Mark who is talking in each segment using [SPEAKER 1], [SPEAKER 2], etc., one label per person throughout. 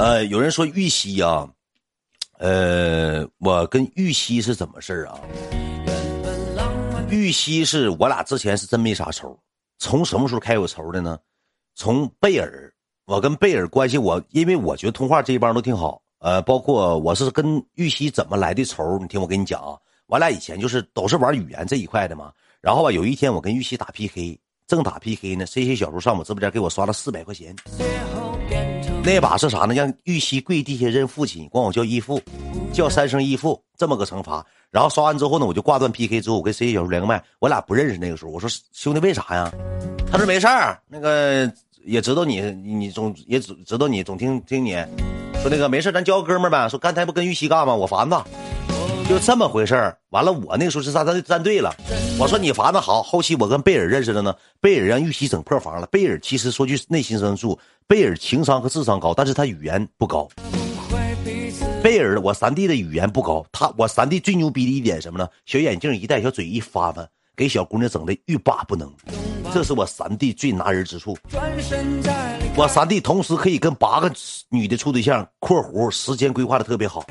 [SPEAKER 1] 呃，有人说玉溪啊，呃，我跟玉溪是怎么事儿啊？玉溪是我俩之前是真没啥仇，从什么时候开有仇的呢？从贝尔，我跟贝尔关系，我因为我觉得通话这一帮都挺好，呃，包括我是跟玉溪怎么来的仇，你听我跟你讲啊，我俩以前就是都是玩语言这一块的嘛。然后吧，有一天我跟玉溪打 PK，正打 PK 呢，C C 小叔上我直播间给我刷了四百块钱。那把是啥呢？让玉溪跪地下认父亲，管我叫义父，叫三声义父，这么个惩罚。然后刷完之后呢，我就挂断 PK 之后，我跟 C C 小叔连个麦，我俩不认识那个时候，我说兄弟为啥呀？他说没事儿，那个也知道你，你总也知知道你总听听你，说那个没事咱交个哥们儿呗。说刚才不跟玉溪干吗？我烦他。就这么回事儿，完了，我那个时候是站站站队了。我说你罚的好，后期我跟贝尔认识了呢。贝尔让玉溪整破防了。贝尔其实说句内心深处，贝尔情商和智商高，但是他语言不高。贝尔，我三弟的语言不高，他我三弟最牛逼的一点什么呢？小眼镜一戴，小嘴一发发，给小姑娘整的欲罢不能。这是我三弟最拿人之处。我三弟同时可以跟八个女的处对象（括弧时间规划的特别好）。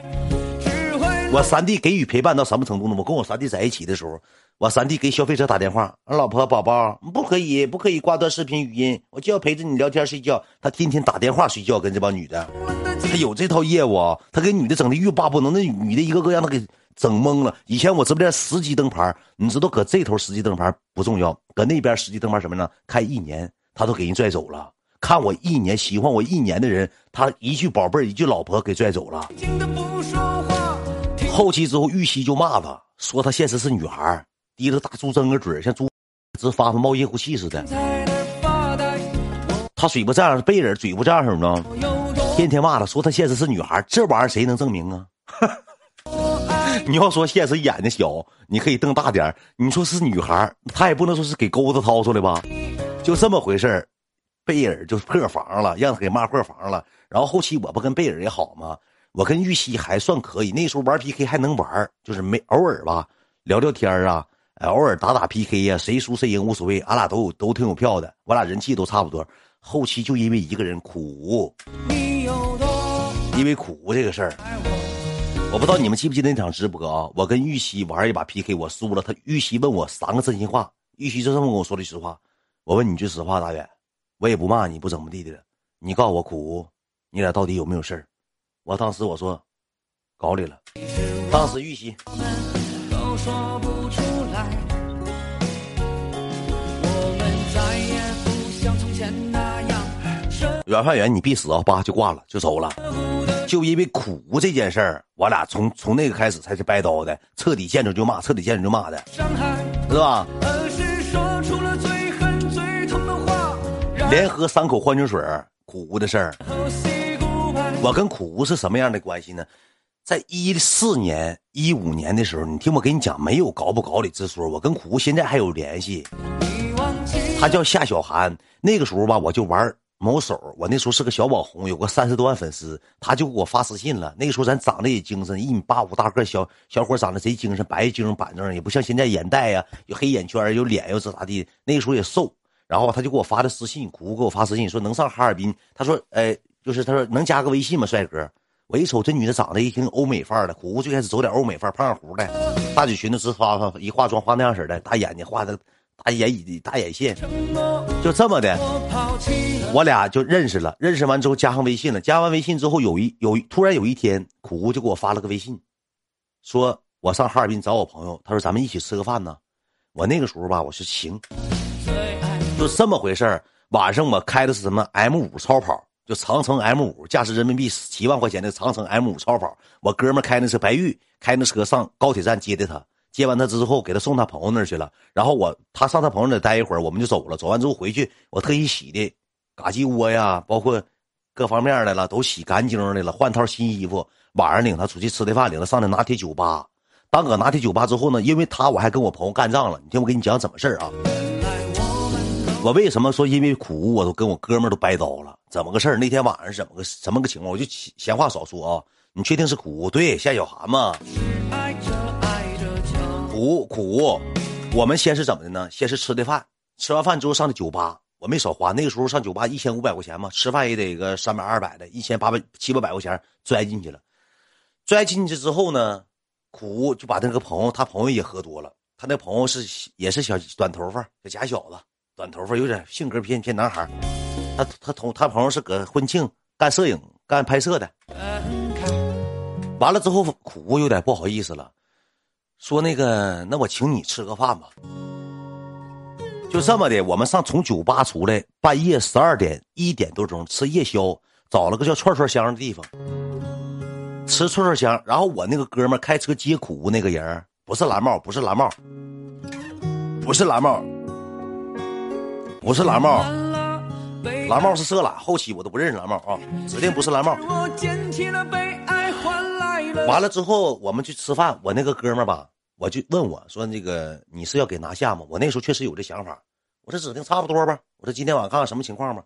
[SPEAKER 1] 我三弟给予陪伴到什么程度呢？我跟我三弟在一起的时候，我三弟给消费者打电话，老婆宝宝不可以，不可以挂断视频语音，我就要陪着你聊天睡觉。他天天打电话睡觉，跟这帮女的，他有这套业务，他给女的整的欲罢不能，那女的一个个让他给整懵了。以前我直播间十级灯牌，你知道搁这头十级灯牌不重要，搁那边十级灯牌什么呢？开一年他都给人拽走了。看我一年喜欢我一年的人，他一句宝贝一句老婆给拽走了。后期之后，玉溪就骂他，说他现实是女孩，提着大猪睁个嘴，像猪直发发冒烟火气似的。他嘴巴这样，贝尔嘴不这样式呢，天天骂他，说他现实是女孩，这玩意儿谁能证明啊？你要说现实眼睛小，你可以瞪大点你说是女孩，他也不能说是给钩子掏出来吧？就这么回事贝尔就破防了，让他给骂破防了。然后后期我不跟贝尔也好吗？我跟玉溪还算可以，那时候玩 PK 还能玩，就是没偶尔吧聊聊天啊，偶尔打打 PK 呀，谁输谁赢无所谓，俺俩都都挺有票的，我俩人气都差不多。后期就因为一个人苦，因为苦这个事儿，我不知道你们记不记得那场直播啊？我跟玉溪玩一把 PK，我输了，他玉溪问我三个真心话，玉溪就这么跟我说的实话。我问你句实话，大远，我也不骂你，不怎么地的了，你告诉我苦，你俩到底有没有事儿？我当时我说，搞里了。当时玉溪，袁范远，你必死啊！叭就挂了，就走了。就因为苦这件事儿，我俩从从那个开始才是掰刀的，彻底见着就骂，彻底见着就骂的，是吧？连喝三口矿泉水，苦的事儿。我跟苦无是什么样的关系呢？在一四年、一五年的时候，你听我跟你讲，没有搞不搞的之说。我跟苦无现在还有联系。他叫夏小涵，那个时候吧，我就玩某手，我那时候是个小网红，有个三十多万粉丝，他就给我发私信了。那个时候咱长得也精神，一米八五大个小小伙，长得贼精神，白净板正，也不像现在眼袋呀，有黑眼圈，有脸又是咋地。那个时候也瘦，然后他就给我发的私信，苦无给我发私信说能上哈尔滨。他说，哎。就是他说能加个微信吗，帅哥？我一瞅这女的长得一听欧美范儿的，苦苦最开始走点欧美范儿，胖乎的，大嘴裙子直发发，一化妆化那样式的，大眼睛画的大眼大眼线，就这么的，我俩就认识了。认识完之后加上微信了，加完微信之后有一有突然有一天，苦苦就给我发了个微信，说我上哈尔滨找我朋友，他说咱们一起吃个饭呢。我那个时候吧，我说行，就这么回事儿。晚上我开的是什么 M 五超跑。就长城 M 五，价值人民币七万块钱的长城 M 五超跑，我哥们开那是白玉，开那车上高铁站接的他，接完他之后给他送他朋友那儿去了，然后我他上他朋友那待一会儿，我们就走了。走完之后回去，我特意洗的嘎鸡窝呀，包括各方面的了，都洗干净的了，换套新衣服。晚上领他出去吃的饭，领他上那拿铁酒吧。当搁拿铁酒吧之后呢，因为他我还跟我朋友干仗了。你听我给你讲怎么事儿啊？我为什么说因为苦我都跟我哥们都掰刀了？怎么个事儿？那天晚上怎么个什么个情况？我就闲话少说啊！你确定是苦？对，夏小涵嘛？苦苦，我们先是怎么的呢？先是吃的饭，吃完饭之后上的酒吧，我没少花。那个时候上酒吧一千五百块钱嘛，吃饭也得个三百二百的，一千八百七八百块钱拽进去了。拽进去之后呢，苦就把那个朋友，他朋友也喝多了。他那朋友是也是小短头发小假小子，短头发有点性格偏偏男孩。他他同他朋友是搁婚庆干摄影干拍摄的。完了之后，苦有点不好意思了，说那个那我请你吃个饭吧。就这么的，我们上从酒吧出来，半夜十二点一点多钟吃夜宵，找了个叫串串香的地方吃串串香。然后我那个哥们开车接苦那个人不是蓝帽，不是蓝帽，不是蓝帽，不是蓝帽，蓝帽是色懒，后期我都不认识蓝帽啊，指定不是蓝帽。完了之后，我们去吃饭，我那个哥们吧。我就问我说：“那个你是要给拿下吗？”我那时候确实有这想法，我说指定差不多吧。我说今天晚上看看什么情况吧。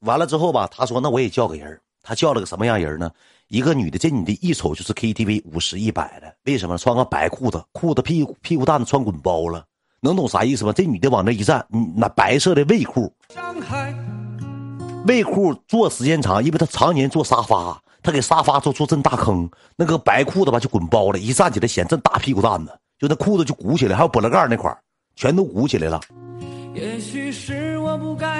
[SPEAKER 1] 完了之后吧，他说：“那我也叫个人。”他叫了个什么样人呢？一个女的，这女的一瞅就是 KTV 五十一百的。为什么？穿个白裤子，裤子屁股屁股蛋子穿滚包了，能懂啥意思吗？这女的往那一站，那白色的卫裤，卫裤坐时间长，因为她常年坐沙发。她给沙发做做这大坑，那个白裤子吧就滚包了，一站起来显这大屁股蛋子，就那裤子就鼓起来，还有波棱盖那块全都鼓起来了。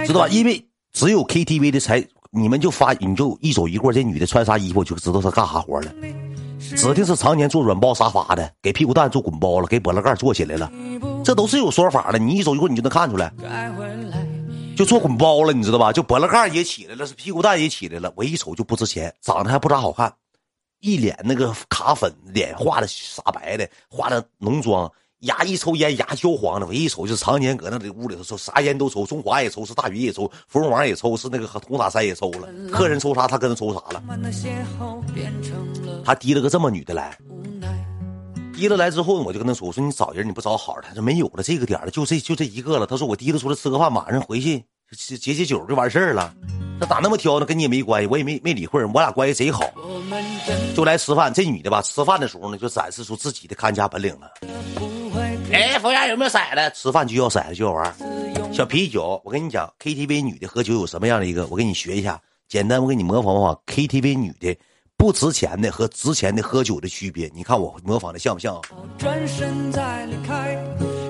[SPEAKER 1] 知道吧？因为只有 KTV 的才，你们就发，你就一走一过，这女的穿啥衣服就知道她干啥活了。指定是常年坐软包沙发的，给屁股蛋做滚包了，给波棱盖坐起来了，这都是有说法的。你一走一过，你就能看出来。就做滚包了，你知道吧？就脖子盖也起来了，是屁股蛋也起来了。我一瞅就不值钱，长得还不咋好看，一脸那个卡粉，脸画的傻白的，画的浓妆，牙一抽烟牙焦黄的。我一瞅就常年搁那里屋里头抽，啥烟都抽，中华也抽，是大鱼也抽，芙蓉王也抽，是那个和红塔山也抽了。客人抽啥，他跟着抽啥了。他提了个这么女的来，提了来之后，我就跟他说：“我说你找人你不找好的。”他说没有了，这个点了，就这就这一个了。他说我提了出来吃个饭，晚上回去。解解酒就完事儿了，他咋那么挑呢？跟你也没关系，我也没没理会。我俩关系贼好，就来吃饭。这女的吧，吃饭的时候呢，就展示出自己的看家本领了。哎，服务员有没有色的？吃饭就要色的就要玩小啤酒。我跟你讲，KTV 女的喝酒有什么样的一个？我给你学一下，简单，我给你模仿模仿 KTV 女的不值钱的和值钱的喝酒的区别。你看我模仿的像不像？转身再离开，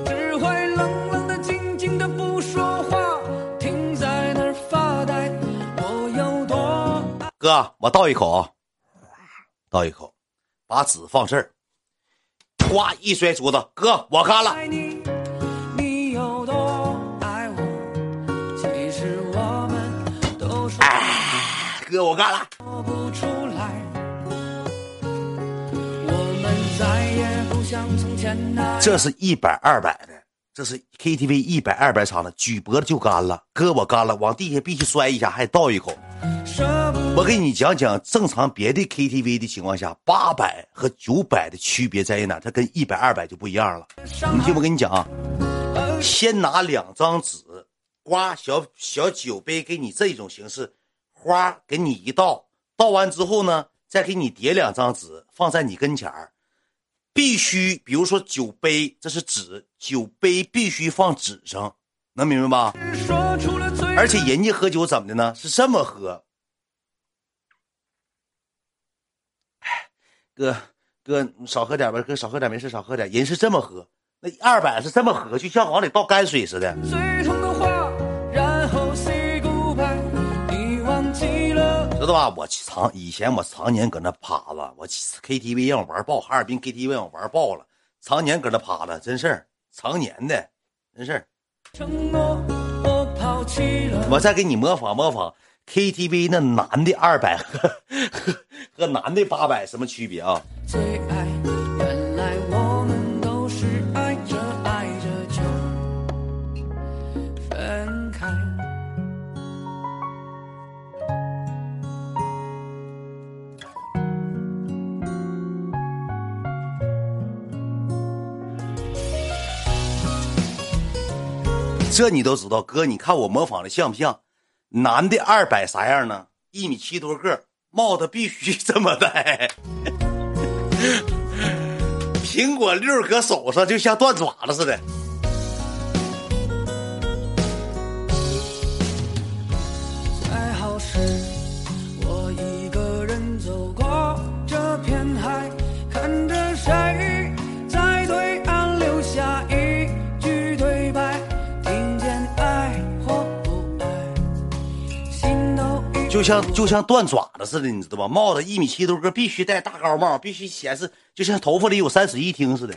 [SPEAKER 1] 只会冷冷的、静静的不说话。哥，我倒一口啊，倒一口，把纸放这儿，咵一摔桌子。哥，我干了。哎，哥，我干了。这是一百二百的，这是 KTV 一百二百场的，举脖子就干了。哥，我干了，往地下必须摔一下，还倒一口。我给你讲讲正常别的 KTV 的情况下，八百和九百的区别在于哪？它跟一百、二百就不一样了。你听我跟你讲啊，先拿两张纸，刮小小酒杯给你这种形式，花给你一倒，倒完之后呢，再给你叠两张纸放在你跟前儿，必须比如说酒杯这是纸，酒杯必须放纸上，能明白吧？而且人家喝酒怎么的呢？是这么喝。哥，哥少喝点吧，哥少喝点没事，少喝点。人是这么喝，那二百是这么喝，就像往里倒泔水似的。知道吧？我常以前我常年搁那趴着，我 KTV 让我玩爆，哈尔滨 KTV 让我玩爆了，常年搁那趴着，真事儿，常年的，真事儿。我再给你模仿模仿。KTV 那男的二百和 和男的八百什么区别啊？这你都知道，哥，你看我模仿的像不像？男的二百啥样呢？一米七多个，帽子必须这么戴，苹果六搁手上就像断爪子似的。像就像断爪子似的，你知道吧？帽子一米七多个，必须戴大高帽，必须显示就像头发里有三室一厅似的。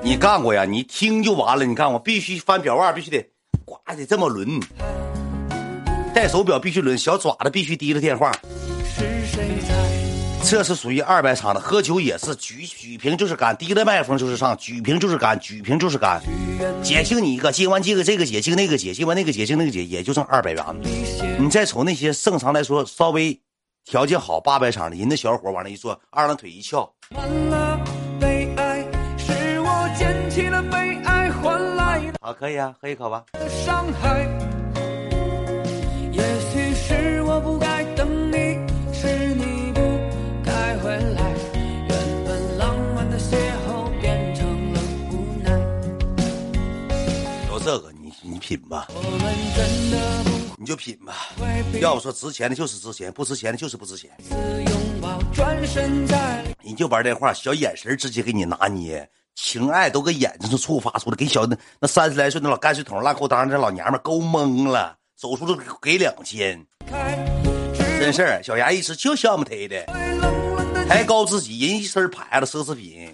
[SPEAKER 1] 你干过呀？你听就完了。你干过，必须翻表腕，必须得呱得这么抡。戴手表必须抡，小爪子必须提着电话。是谁在这是属于二百场的，喝酒也是举举瓶就是干，提着麦克风就是上，举瓶就是干，举瓶就是干。解清你一个，接完这个这个解清那个解，接完那个解清那个解，也就剩二百元了。你再瞅那些正常来说稍微条件好八百场的，人的小伙往那一坐，二郎腿一翘。好，可以啊，喝一口吧。这品吧，你就品吧。要我说，值钱的就是值钱，不值钱的就是不值钱。你就玩这话，小眼神直接给你拿捏，情爱都搁眼睛上触发出来，给小那那三十来岁那老干水桶烂裤裆这老娘们勾懵了，走出来给两千，真事儿。小牙一吃就笑么忒的，抬高自己，人一身牌子奢侈品，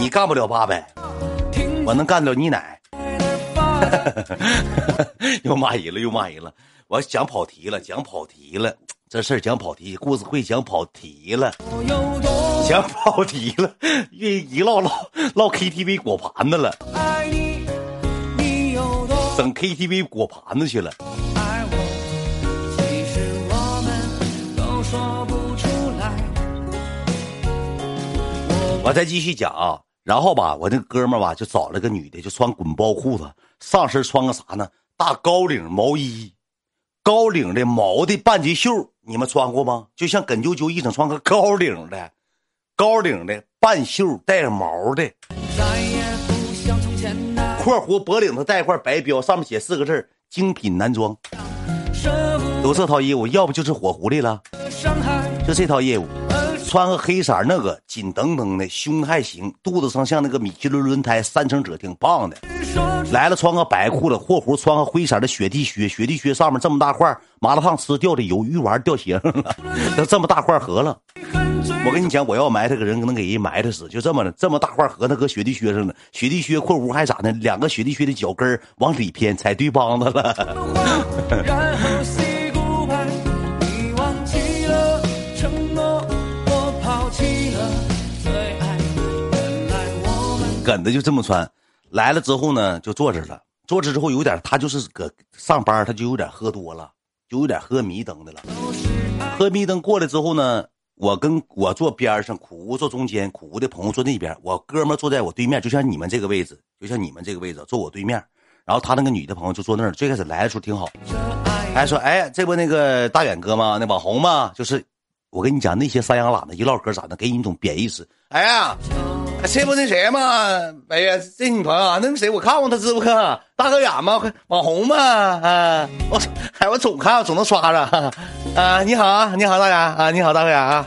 [SPEAKER 1] 你干不了八百，我能干了你奶。又骂人了，又骂人了！我讲跑题了，讲跑题了，这事儿讲跑题，故事会讲跑题了，讲跑题了，一一唠唠唠 KTV 果盘子了，整 KTV 果盘子去了。我再继续讲啊，然后吧，我那哥们儿吧就找了个女的，就穿滚包裤子。上身穿个啥呢？大高领毛衣，高领的毛的半截袖，你们穿过吗？就像耿啾啾一整穿个高领的，高领的半袖带毛的。括弧脖领子带一块白标，上面写四个字精品男装。都这套衣服，要不就是火狐狸了，就这套衣服。穿个黑色那个紧噔噔的，胸还行，肚子上像那个米其林轮胎三层褶，挺棒的。来了，穿个白裤子，括弧穿个灰色的雪地靴，雪地靴上面这么大块，麻辣烫吃掉的油，鱼丸掉鞋上了，都这么大块合了。我跟你讲，我要埋汰个人，能给人埋汰死，就这么的，这么大块合他搁雪地靴上呢。雪地靴括弧还咋的？两个雪地靴的脚跟往里偏，踩对帮子了。梗的就这么穿，来了之后呢，就坐这了。坐这之后有点，他就是搁上班，他就有点喝多了，就有点喝迷瞪的了。喝迷瞪过来之后呢，我跟我坐边上，苦无坐中间，苦无的朋友坐那边，我哥们坐在我对面，就像你们这个位置，就像你们这个位置坐我对面。然后他那个女的朋友就坐那儿。最开始来的时候挺好，还说：“哎，这不那个大远哥吗？那网红吗？就是我跟你讲，那些山羊喇子一唠嗑咋的，给你一种贬义词。哎呀。”这不那谁吗？哎呀，这女朋友啊，那谁我看过他直播，大哥远吗？网红吗？啊，我哎我总看，总能刷着。啊，你好，你好大远啊，你好大哥远啊，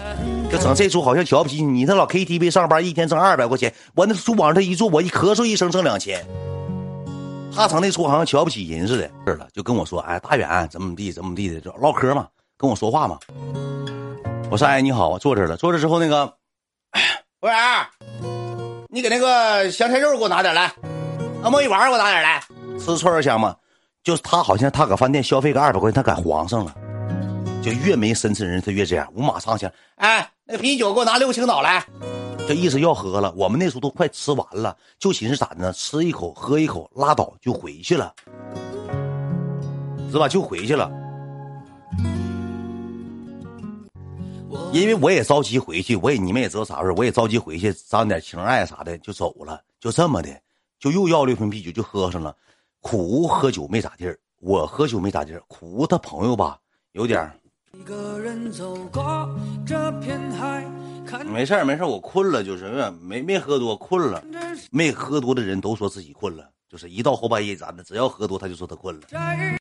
[SPEAKER 1] 就整这出好像瞧不起你。你那老 KTV 上班一天挣二百块钱，我那书往上一坐，我一咳嗽一声挣两千。他成那出好像瞧不起人似的，是了，就跟我说，哎，大远怎么怎么地，怎么地的，就唠嗑嘛，跟我说话嘛。我说，哎，你好，我坐这了。坐这之后，那个服务员。你给那个香菜肉给我拿点来，啊，墨鱼丸给我拿点来，吃串串香吗？就是他好像他搁饭店消费个二百块钱，他赶皇上了，就越没深沉人他越这样。五马上前，哎，那个啤酒给我拿六个青岛来，这意思要喝了。我们那时候都快吃完了，就寻思咋的呢？吃一口喝一口拉倒就回去了，是吧？就回去了。因为我也着急回去，我也你们也知道啥事我也着急回去，沾点情爱啥的就走了，就这么的，就又要六瓶啤酒就喝上了。苦喝酒没咋地儿，我喝酒没咋地儿。苦他朋友吧，有点没事没事我困了，就是没没喝多，困了。没喝多的人都说自己困了，就是一到后半夜咋的，只要喝多他就说他困了。